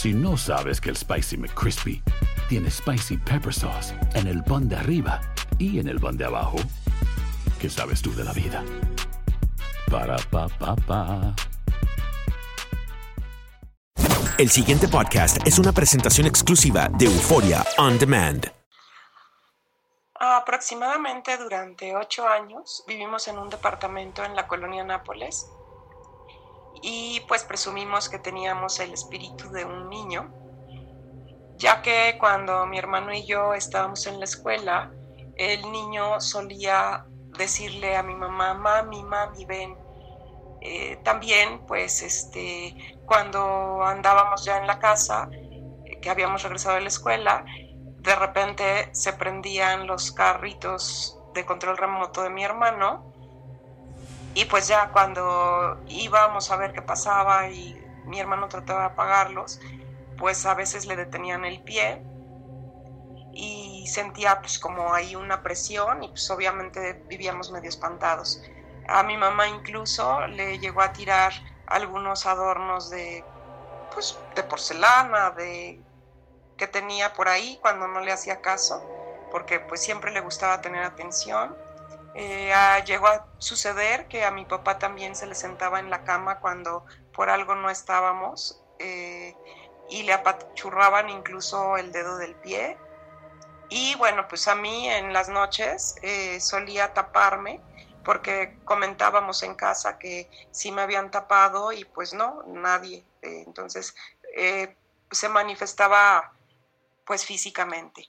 Si no sabes que el Spicy McCrispy tiene Spicy Pepper Sauce en el pan de arriba y en el pan de abajo, ¿qué sabes tú de la vida? Para, pa, pa, pa. El siguiente podcast es una presentación exclusiva de Euforia On Demand. Aproximadamente durante ocho años vivimos en un departamento en la colonia Nápoles y pues presumimos que teníamos el espíritu de un niño, ya que cuando mi hermano y yo estábamos en la escuela, el niño solía decirle a mi mamá, mami, mami, ven. Eh, también, pues, este, cuando andábamos ya en la casa, eh, que habíamos regresado de la escuela, de repente se prendían los carritos de control remoto de mi hermano y pues ya cuando íbamos a ver qué pasaba y mi hermano trataba de apagarlos, pues a veces le detenían el pie y sentía pues como ahí una presión y pues obviamente vivíamos medio espantados. A mi mamá incluso le llegó a tirar algunos adornos de pues de porcelana, de que tenía por ahí cuando no le hacía caso, porque pues siempre le gustaba tener atención. Eh, ah, llegó a suceder que a mi papá también se le sentaba en la cama cuando por algo no estábamos eh, y le apachurraban incluso el dedo del pie. Y bueno, pues a mí en las noches eh, solía taparme porque comentábamos en casa que sí me habían tapado y pues no, nadie. Eh, entonces se manifestaba pues físicamente.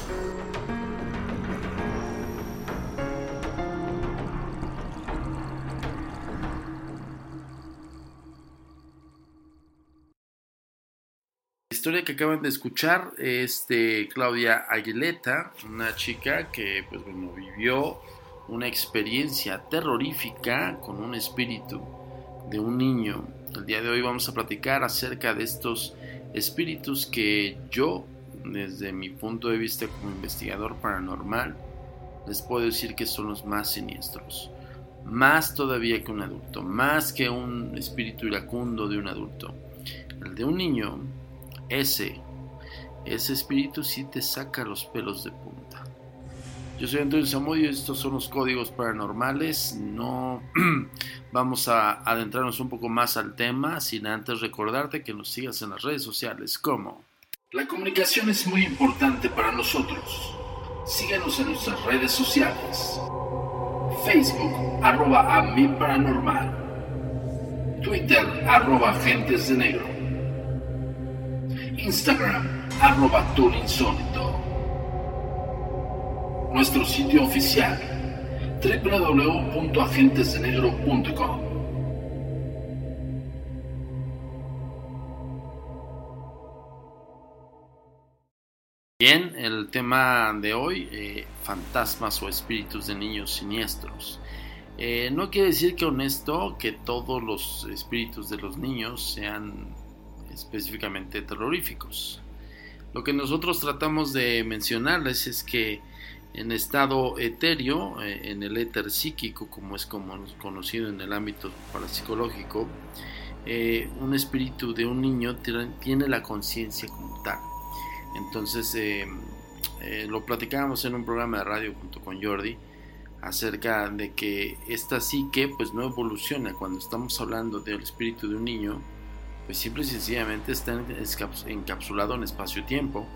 Historia que acaban de escuchar es de Claudia Aguileta, una chica que pues bueno, vivió una experiencia terrorífica con un espíritu de un niño. El día de hoy vamos a platicar acerca de estos espíritus que yo, desde mi punto de vista como investigador paranormal, les puedo decir que son los más siniestros. Más todavía que un adulto, más que un espíritu iracundo de un adulto. El de un niño, ese, ese espíritu sí te saca los pelos de punta. Yo soy Antonio Zamudio estos son los códigos paranormales. No vamos a adentrarnos un poco más al tema sin antes recordarte que nos sigas en las redes sociales como... La comunicación es muy importante para nosotros. Síguenos en nuestras redes sociales. Facebook, arroba a paranormal. Twitter arroba Agentes de Negro, Instagram arroba Insólito, nuestro sitio oficial www.agentesdenegro.com. Bien, el tema de hoy, eh, fantasmas o espíritus de niños siniestros. Eh, no quiere decir que honesto que todos los espíritus de los niños sean específicamente terroríficos. Lo que nosotros tratamos de mencionarles es que en estado etéreo, eh, en el éter psíquico, como es conocido en el ámbito parapsicológico, un espíritu de un niño tiene la conciencia como tal entonces, eh, eh, lo platicábamos en un programa de radio junto con Jordi acerca de que esta psique pues no evoluciona cuando estamos hablando del espíritu de un niño pues simple y sencillamente está encapsulado en espacio-tiempo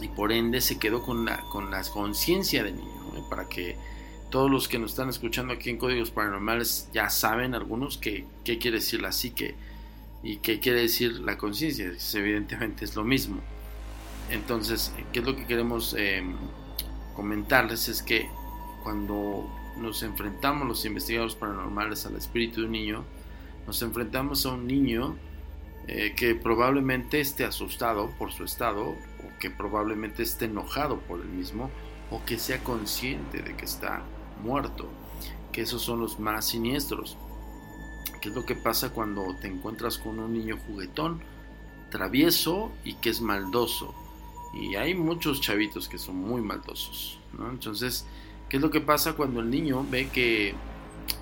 y por ende se quedó con la, con la conciencia del niño para que todos los que nos están escuchando aquí en Códigos Paranormales ya saben algunos qué quiere decir la psique y qué quiere decir la conciencia. Evidentemente es lo mismo. Entonces, ¿qué es lo que queremos eh, comentarles? Es que cuando nos enfrentamos los investigadores paranormales al espíritu de un niño, nos enfrentamos a un niño eh, que probablemente esté asustado por su estado, o que probablemente esté enojado por el mismo, o que sea consciente de que está muerto, que esos son los más siniestros. ¿Qué es lo que pasa cuando te encuentras con un niño juguetón, travieso y que es maldoso? Y hay muchos chavitos que son muy maldosos. Entonces, ¿qué es lo que pasa cuando el niño ve que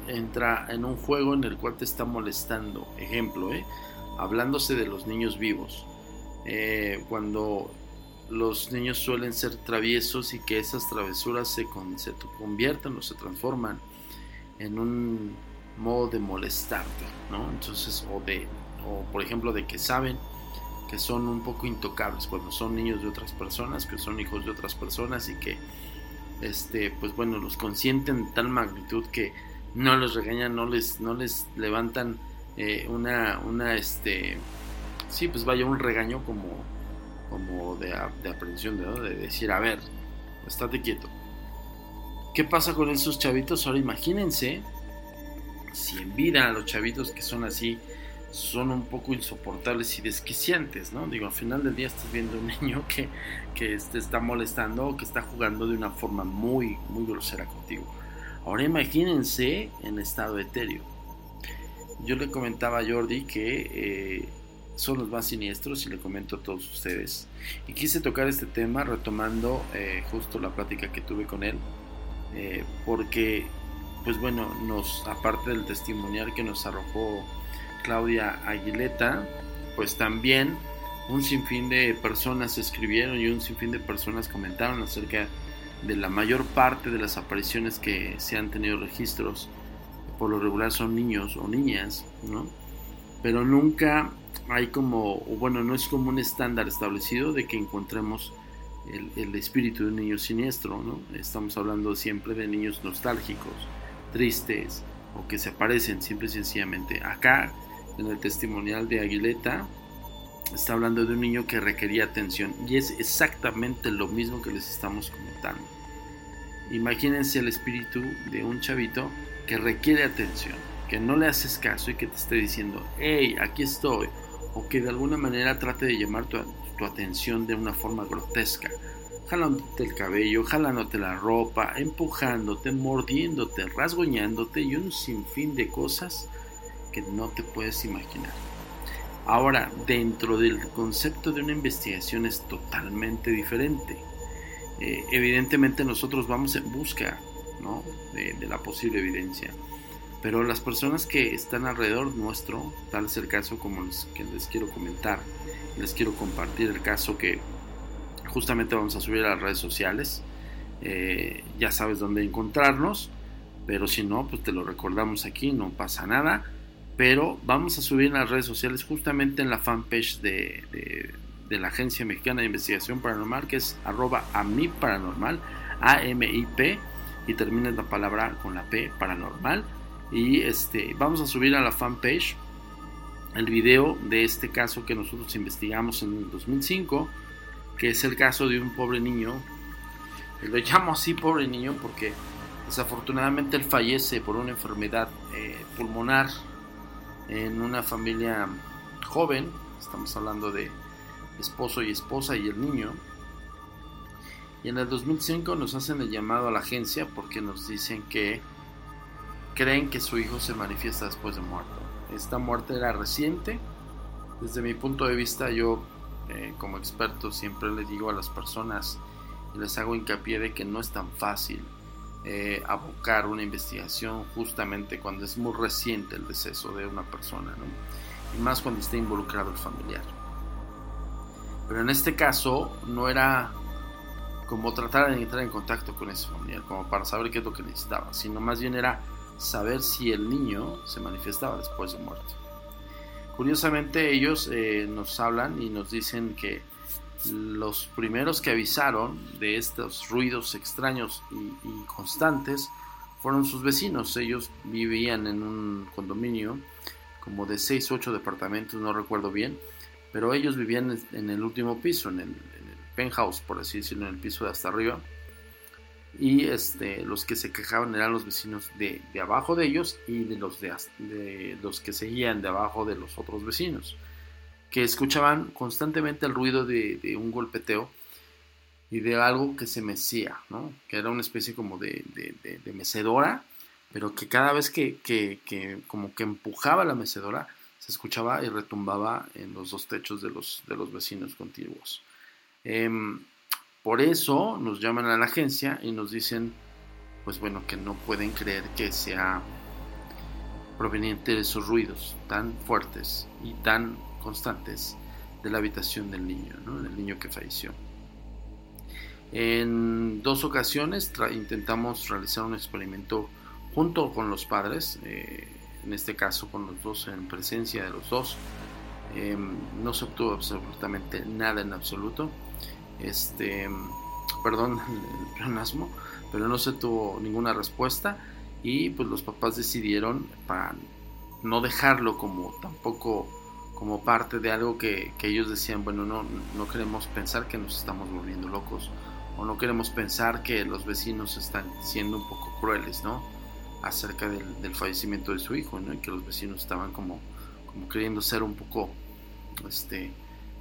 entra en un juego en el cual te está molestando? Ejemplo, ¿eh? hablándose de los niños vivos. Eh, cuando los niños suelen ser traviesos y que esas travesuras se, se convierten o se transforman en un modo de molestarte, ¿no? Entonces, o de, o por ejemplo, de que saben que son un poco intocables cuando son niños de otras personas, que son hijos de otras personas y que, este, pues bueno, los consienten de tal magnitud que no les regañan, no les, no les levantan eh, una, una, este, sí, pues vaya un regaño como, como de, de aprensión, de, de decir, a ver, estate quieto. ¿Qué pasa con esos chavitos? Ahora imagínense si en vida los chavitos que son así, son un poco insoportables y desquiciantes, ¿no? Digo, al final del día estás viendo un niño que, que te está molestando o que está jugando de una forma muy, muy grosera contigo. Ahora imagínense en estado etéreo. Yo le comentaba a Jordi que eh, son los más siniestros y le comento a todos ustedes. Y quise tocar este tema retomando eh, justo la plática que tuve con él, eh, porque, pues bueno, nos, aparte del testimonial que nos arrojó Claudia Aguileta, pues también un sinfín de personas escribieron y un sinfín de personas comentaron acerca de la mayor parte de las apariciones que se han tenido registros. Por lo regular son niños o niñas, ¿no? Pero nunca hay como, bueno, no es como un estándar establecido de que encontremos el, espíritu de un niño siniestro, ¿no? Estamos hablando siempre de niños nostálgicos, tristes, o que se aparecen simple y sencillamente. Acá en el testimonial de Aguileta, está hablando de un niño que requería atención y es exactamente lo mismo que les estamos comentando. Imagínense el espíritu de un chavito que requiere atención, que no le haces caso y que te esté diciendo, hey, aquí estoy, o que de alguna manera trate de llamar tu, atención de una forma grotesca, jalándote el cabello, jalándote la ropa, empujándote, mordiéndote, rasguñándote y un sinfín de cosas que no te puedes imaginar. Ahora, dentro del concepto de una investigación es totalmente diferente. Eh, evidentemente nosotros vamos en busca de, la posible evidencia, pero las personas que están alrededor nuestro, tal es el caso como los que les quiero comentar, les quiero compartir el caso que justamente vamos a subir a las redes sociales, eh, ya sabes dónde encontrarnos, pero si no, pues te lo recordamos aquí, no pasa nada. Pero vamos a subir en las redes sociales justamente en la fanpage de, la Agencia Mexicana de Investigación Paranormal, que es arroba amip paranormal, A-M-I-P, y termina la palabra con la P, paranormal. Y este, vamos a subir a la fanpage el video de este caso que nosotros investigamos en el 2005, que es el caso de un pobre niño. Lo llamo así pobre niño porque desafortunadamente él fallece por una enfermedad eh, pulmonar en una familia joven. Estamos hablando de esposo y esposa y el niño. Y en el 2005 nos hacen el llamado a la agencia porque nos dicen que creen que su hijo se manifiesta después de muerto. Esta muerte era reciente. Desde mi punto de vista, yo eh, como experto siempre le digo a las personas y les hago hincapié de que no es tan fácil eh, abocar una investigación justamente cuando es muy reciente el deceso de una persona, y más cuando está involucrado el familiar. Pero en este caso no era como tratar de entrar en contacto con ese familiar, como para saber qué es lo que necesitaba, sino más bien era saber si el niño se manifestaba después de muerto. Curiosamente ellos eh, nos hablan y nos dicen que los primeros que avisaron de estos ruidos extraños y, y constantes fueron sus vecinos. Ellos vivían en un condominio como de 6 o 8 departamentos, no recuerdo bien, pero ellos vivían en el último piso, en el, penthouse, por así decirlo, en el piso de hasta arriba. Y este, los que se quejaban eran los vecinos de, abajo de ellos y de los, de, los que seguían de abajo de los otros vecinos, que escuchaban constantemente el ruido de, un golpeteo y de algo que se mecía, ¿no? que era una especie como de, mecedora, pero que cada vez que, que, como que empujaba la mecedora, se escuchaba y retumbaba en los dos techos de los, de los vecinos contiguos. Em, por eso nos llaman a la agencia y nos dicen, pues bueno, que no pueden creer que sea proveniente de esos ruidos tan fuertes y tan constantes de la habitación del niño, del niño que falleció. En dos ocasiones intentamos realizar un experimento junto con los padres. Eh, en este caso con los dos en presencia de los dos. Em, no se obtuvo absolutamente nada en absoluto. Este, perdón el pleonasmo, pero no se tuvo ninguna respuesta y pues los papás decidieron para no dejarlo como tampoco como parte de algo que, que ellos decían, bueno, no, no queremos pensar que nos estamos volviendo locos o no queremos pensar que los vecinos están siendo un poco crueles, ¿no? Acerca del, fallecimiento de su hijo, ¿no? Y que los vecinos estaban como, como queriendo ser un poco este,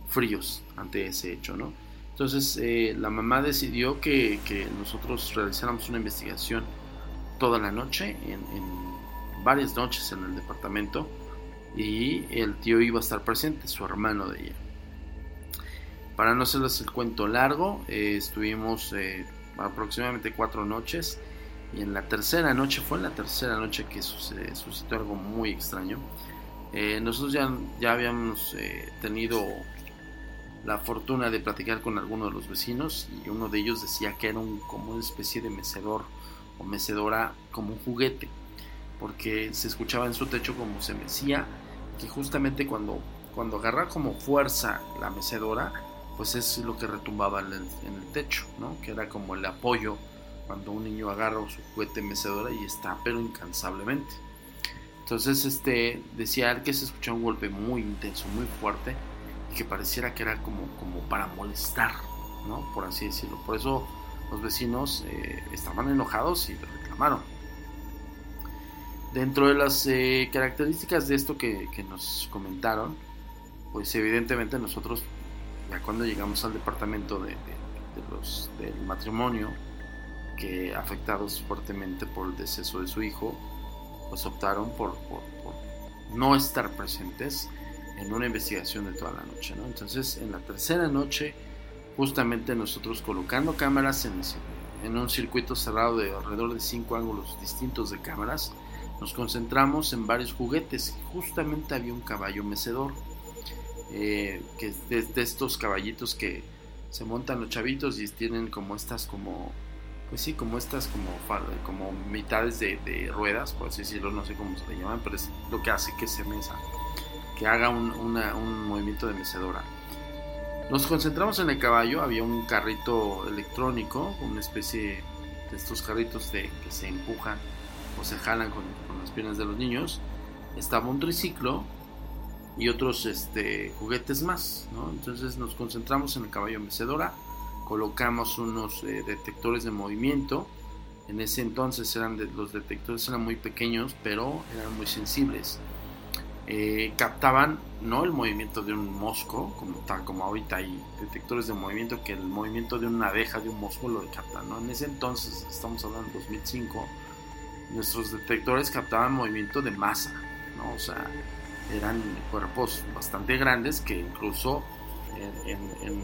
fríos ante ese hecho, ¿no? Entonces eh, la mamá decidió que, que, nosotros realizáramos una investigación toda la noche, en, varias noches en el departamento, y el tío iba a estar presente, su hermano de ella. Para no hacerles el cuento largo, eh, estuvimos eh, aproximadamente cuatro noches y en la tercera noche, fue en la tercera noche que sucedió, sucedió algo muy extraño. Eh, nosotros ya, ya habíamos eh, tenido la fortuna de platicar con algunos de los vecinos y uno de ellos decía que era un, como una especie de mecedor o mecedora como un juguete, porque se escuchaba en su techo como se mecía, que justamente cuando, cuando agarra como fuerza la mecedora, pues es lo que retumbaba en el, en el techo, ¿no? que era como el apoyo cuando un niño agarra su juguete mecedora y está pero incansablemente. Entonces este decía que se escuchaba un golpe muy intenso, muy fuerte y que pareciera que era como, como para molestar, ¿no? Por así decirlo. Por eso los vecinos eh, estaban enojados y reclamaron. Dentro de las eh, características de esto que, nos comentaron, pues evidentemente nosotros, ya cuando llegamos al departamento de, los, del matrimonio, que afectados fuertemente por el deceso de su hijo, pues optaron por, no estar presentes en una investigación de toda la noche. Entonces, en la tercera noche, justamente nosotros colocando cámaras en, un circuito cerrado de alrededor de cinco ángulos distintos de cámaras, nos concentramos en varios juguetes. Justamente había un caballo mecedor, eh, que de, de, estos caballitos que se montan los chavitos y tienen como estas como pues sí, como estas como, como mitades de, ruedas, por así decirlo, no sé cómo se le llaman, pero es lo que hace que se mesa, que haga un, movimiento de mecedora. Nos concentramos en el caballo, había un carrito electrónico, una especie de estos carritos de, que se empujan o se jalan con, las piernas de los niños, estaba un triciclo y otros este, juguetes más. Entonces nos concentramos en el caballo mecedora, colocamos unos eh, detectores de movimiento. En ese entonces eran los detectores eran muy pequeños, pero eran muy sensibles. Eh, captaban no el movimiento de un mosco, como tal, como ahorita hay detectores de movimiento, que el movimiento de una abeja, de un mosco lo captan. ¿no? En ese entonces, estamos hablando de 2005, nuestros detectores captaban movimiento de masa, ¿no? o sea, eran cuerpos bastante grandes que incluso en,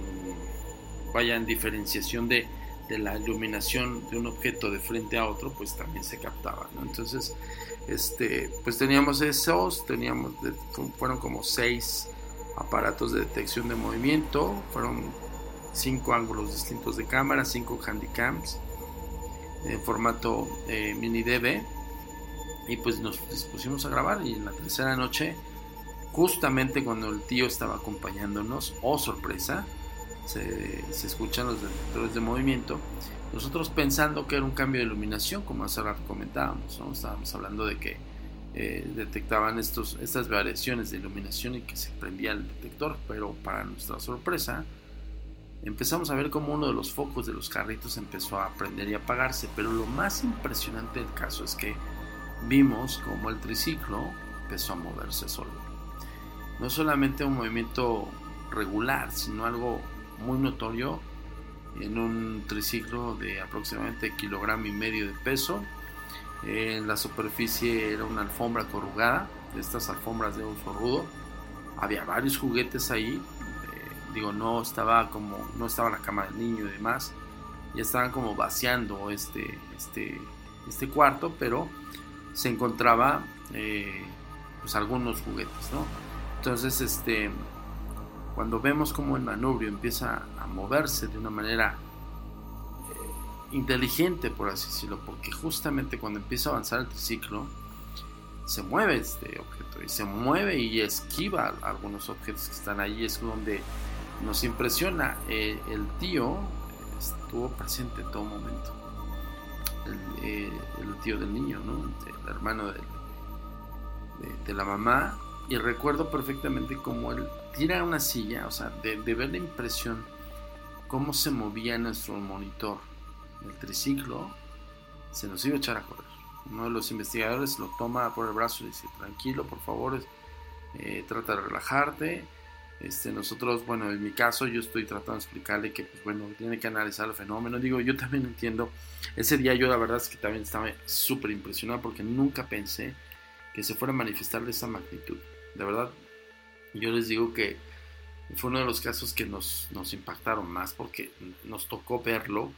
vaya en diferenciación de, de, la iluminación de un objeto de frente a otro, pues también se captaban. ¿no? Entonces, este, pues teníamos esos, teníamos, fueron como seis aparatos de detección de movimiento, fueron cinco ángulos distintos de cámara, cinco handycams en formato eh, mini DV y pues nos dispusimos a grabar y en la tercera noche justamente cuando el tío estaba acompañándonos oh sorpresa se, escuchan los detectores de movimiento nosotros pensando que era un cambio de iluminación, como hace rato comentábamos, estábamos hablando de que eh, detectaban estos, estas variaciones de iluminación y que se prendía el detector, pero para nuestra sorpresa empezamos a ver como uno de los focos de los carritos empezó a prender y apagarse, pero lo más impresionante del caso es que vimos como el triciclo empezó a moverse solo. No solamente un movimiento regular, sino algo muy notorio en un triciclo de aproximadamente kilogramo y medio de peso. En la superficie era una alfombra corrugada, de estas alfombras de uso rudo. Había varios juguetes ahí. Eh, digo, no estaba como, no estaba la cama del niño y demás. Ya estaban como vaciando este, este, este cuarto, pero se encontraba eh, pues algunos juguetes, ¿no? Entonces, este, cuando vemos como el manubrio empieza a moverse de una manera eh, inteligente, por así decirlo, porque justamente cuando empieza a avanzar el triciclo, se mueve este objeto y se mueve y esquiva algunos objetos que están ahí, es donde nos impresiona. Eh, el tío estuvo presente en todo momento, el, eh, tío del niño, el hermano de la mamá, y recuerdo perfectamente cómo él tira una silla, o sea, de, ver la impresión cómo se movía nuestro monitor el triciclo, se nos iba a echar a correr. Uno de los investigadores lo toma por el brazo y dice, tranquilo, por favor, eh, trata de relajarte. Este, nosotros, bueno, en mi caso yo estoy tratando de explicarle que, pues bueno, tiene que analizar el fenómeno. Digo, yo también entiendo. Ese día yo la verdad es que también estaba súper impresionado porque nunca pensé que se fuera a manifestar de esa magnitud. De verdad, yo les digo que fue uno de los casos que nos, nos impactaron más porque nos tocó verlo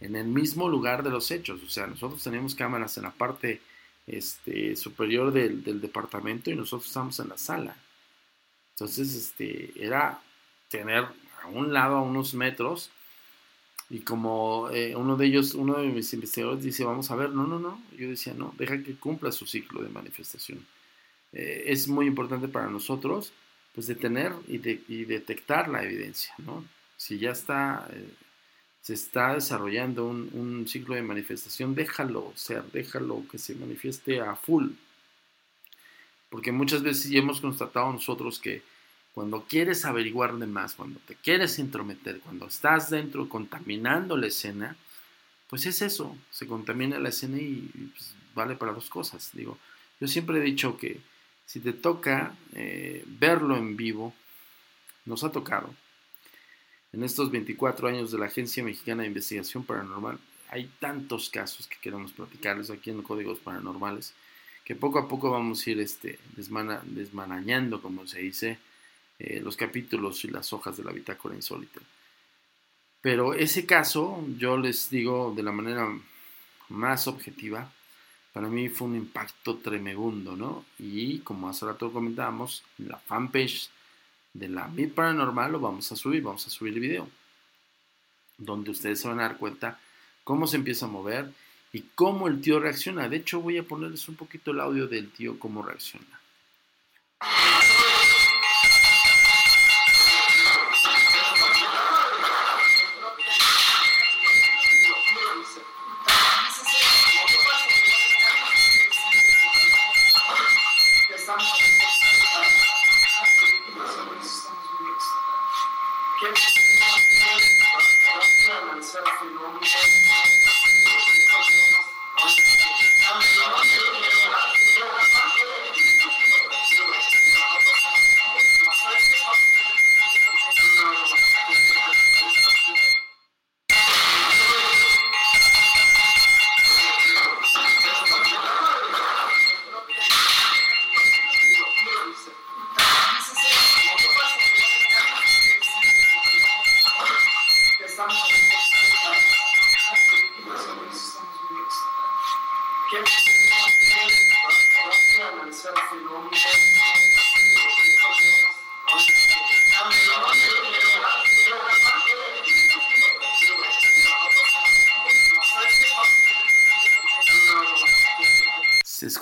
en el mismo lugar de los hechos. O sea, nosotros teníamos cámaras en la parte este, superior del, departamento y nosotros estábamos en la sala. Entonces, este, era tener a un lado, a unos metros, y como eh, uno de ellos, uno de mis investigadores dice, vamos a ver, no, no, no, yo decía, no, deja que cumpla su ciclo de manifestación. Eh, es muy importante para nosotros pues detener y, detectar la evidencia, ¿no? Si ya está, eh, se está desarrollando un, ciclo de manifestación, déjalo ser, déjalo que se manifieste a full. Porque muchas veces ya hemos constatado nosotros que cuando quieres averiguar de más, cuando te quieres intrometer, cuando estás dentro contaminando la escena, pues es eso, se contamina la escena y, pues, vale para dos cosas. Digo, yo siempre he dicho que si te toca eh, verlo en vivo, nos ha tocado. En estos 24 años de la Agencia Mexicana de Investigación Paranormal, hay tantos casos que queremos platicarles aquí en Códigos Paranormales, que poco a poco vamos a ir este, desmanañando, como se dice, eh, los capítulos y las hojas de la bitácora insólita. Pero ese caso, yo les digo de la manera más objetiva, para mí fue un impacto tremebundo, ¿no? Y como hace rato comentábamos, la fanpage de la MIT Paranormal lo vamos a subir, vamos a subir el video, donde ustedes se van a dar cuenta cómo se empieza a mover y cómo el tío reacciona. De hecho, voy a ponerles un poquito el audio del tío, cómo reacciona.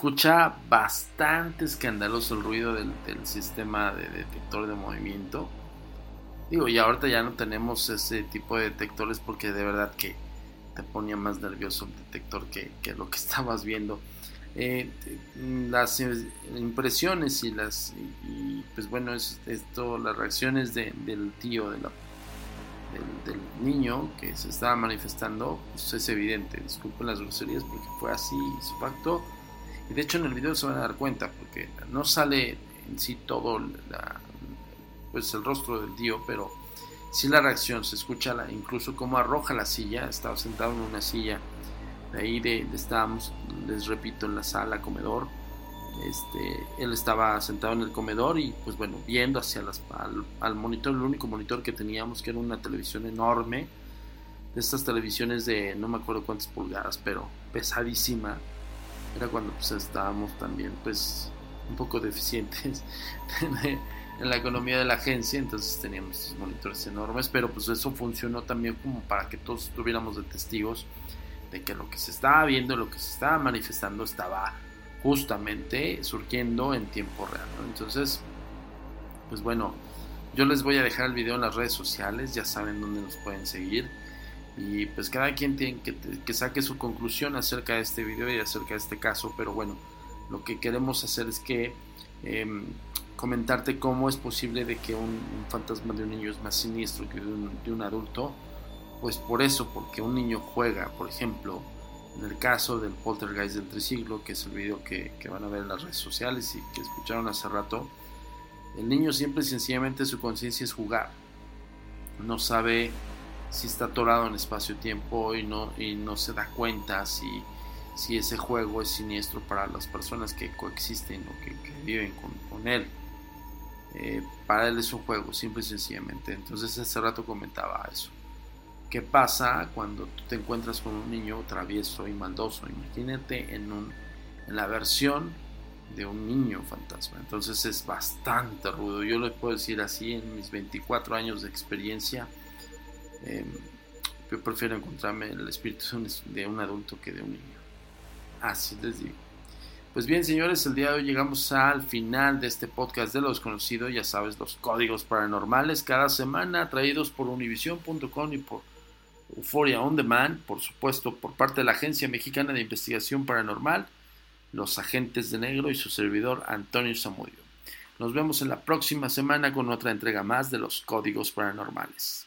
Escucha bastante escandaloso el ruido del, sistema de detector de movimiento. Digo, y ahorita ya no tenemos ese tipo de detectores porque de verdad que te ponía más nervioso el detector que, que lo que estabas viendo. Eh, las impresiones y las y, pues bueno es esto las reacciones de, del tío del, niño que se estaba manifestando pues es evidente disculpen las groserías porque fue así su facto y de hecho en el video se van a dar cuenta porque no sale en sí todo la, pues el rostro del tío pero sí la reacción se escucha incluso cómo arroja la silla estaba sentado en una silla de ahí de, de, estábamos, les repito, en la sala, comedor. Este, él estaba sentado en el comedor y pues bueno, viendo hacia las, al, al, monitor, el único monitor que teníamos, que era una televisión enorme, de estas televisiones de no me acuerdo cuántas pulgadas, pero pesadísima. Era cuando pues estábamos también pues un poco deficientes en la economía de la agencia, entonces teníamos monitores enormes, pero pues eso funcionó también como para que todos estuviéramos de testigos de que lo que se estaba viendo, lo que se estaba manifestando estaba justamente surgiendo en tiempo real. Entonces, pues bueno, yo les voy a dejar el video en las redes sociales, ya saben dónde nos pueden seguir. Y pues cada quien tiene que, que saque su conclusión acerca de este video y acerca de este caso. Pero bueno, lo que queremos hacer es que eh, comentarte cómo es posible de que un, un, fantasma de un niño es más siniestro que de un, de un adulto pues por eso, porque un niño juega, por ejemplo, en el caso del poltergeist del triciclo, que es el video que, que, van a ver en las redes sociales y que escucharon hace rato, el niño siempre sencillamente su conciencia es jugar. No sabe si está atorado en espacio-tiempo y no, y no se da cuenta si, si ese juego es siniestro para las personas que coexisten o que, viven con, con él. Eh, para él es un juego, simple y sencillamente. Entonces hace rato comentaba eso. ¿Qué pasa cuando tú te encuentras con un niño travieso y maldoso? Imagínate en, un, en la versión de un niño fantasma. Entonces es bastante rudo. Yo les puedo decir así, en mis 24 años de experiencia, eh, yo prefiero encontrarme el espíritu de un adulto que de un niño. Así les digo. Pues bien, señores, el día de hoy llegamos al final de este podcast de los conocidos, ya sabes, los códigos paranormales, cada semana traídos por univision.com y por Euforia On Demand, por supuesto, por parte de la Agencia Mexicana de Investigación Paranormal, los agentes de negro y su servidor Antonio Zamudio. Nos vemos en la próxima semana con otra entrega más de los códigos paranormales.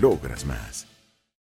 logras más.